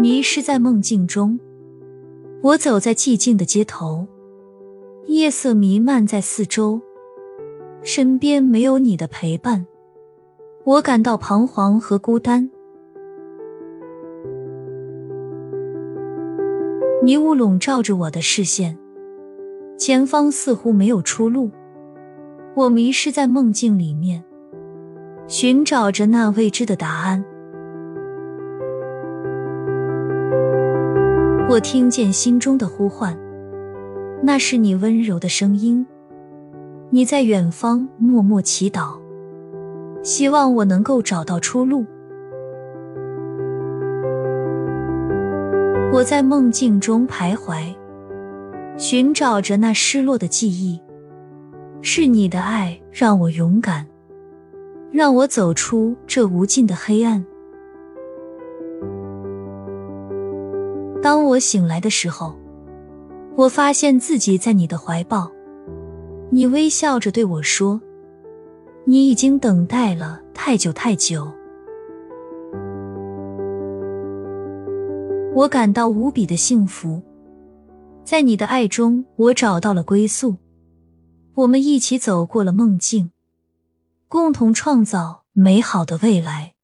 迷失在梦境中，我走在寂静的街头，夜色弥漫在四周，身边没有你的陪伴，我感到彷徨和孤单。迷雾笼罩着我的视线，前方似乎没有出路，我迷失在梦境里面，寻找着那未知的答案。我听见心中的呼唤，那是你温柔的声音。你在远方默默祈祷，希望我能够找到出路。我在梦境中徘徊，寻找着那失落的记忆。是你的爱让我勇敢，让我走出这无尽的黑暗。当我醒来的时候，我发现自己在你的怀抱，你微笑着对我说：“你已经等待了太久太久。”我感到无比的幸福，在你的爱中，我找到了归宿。我们一起走过了梦境，共同创造美好的未来。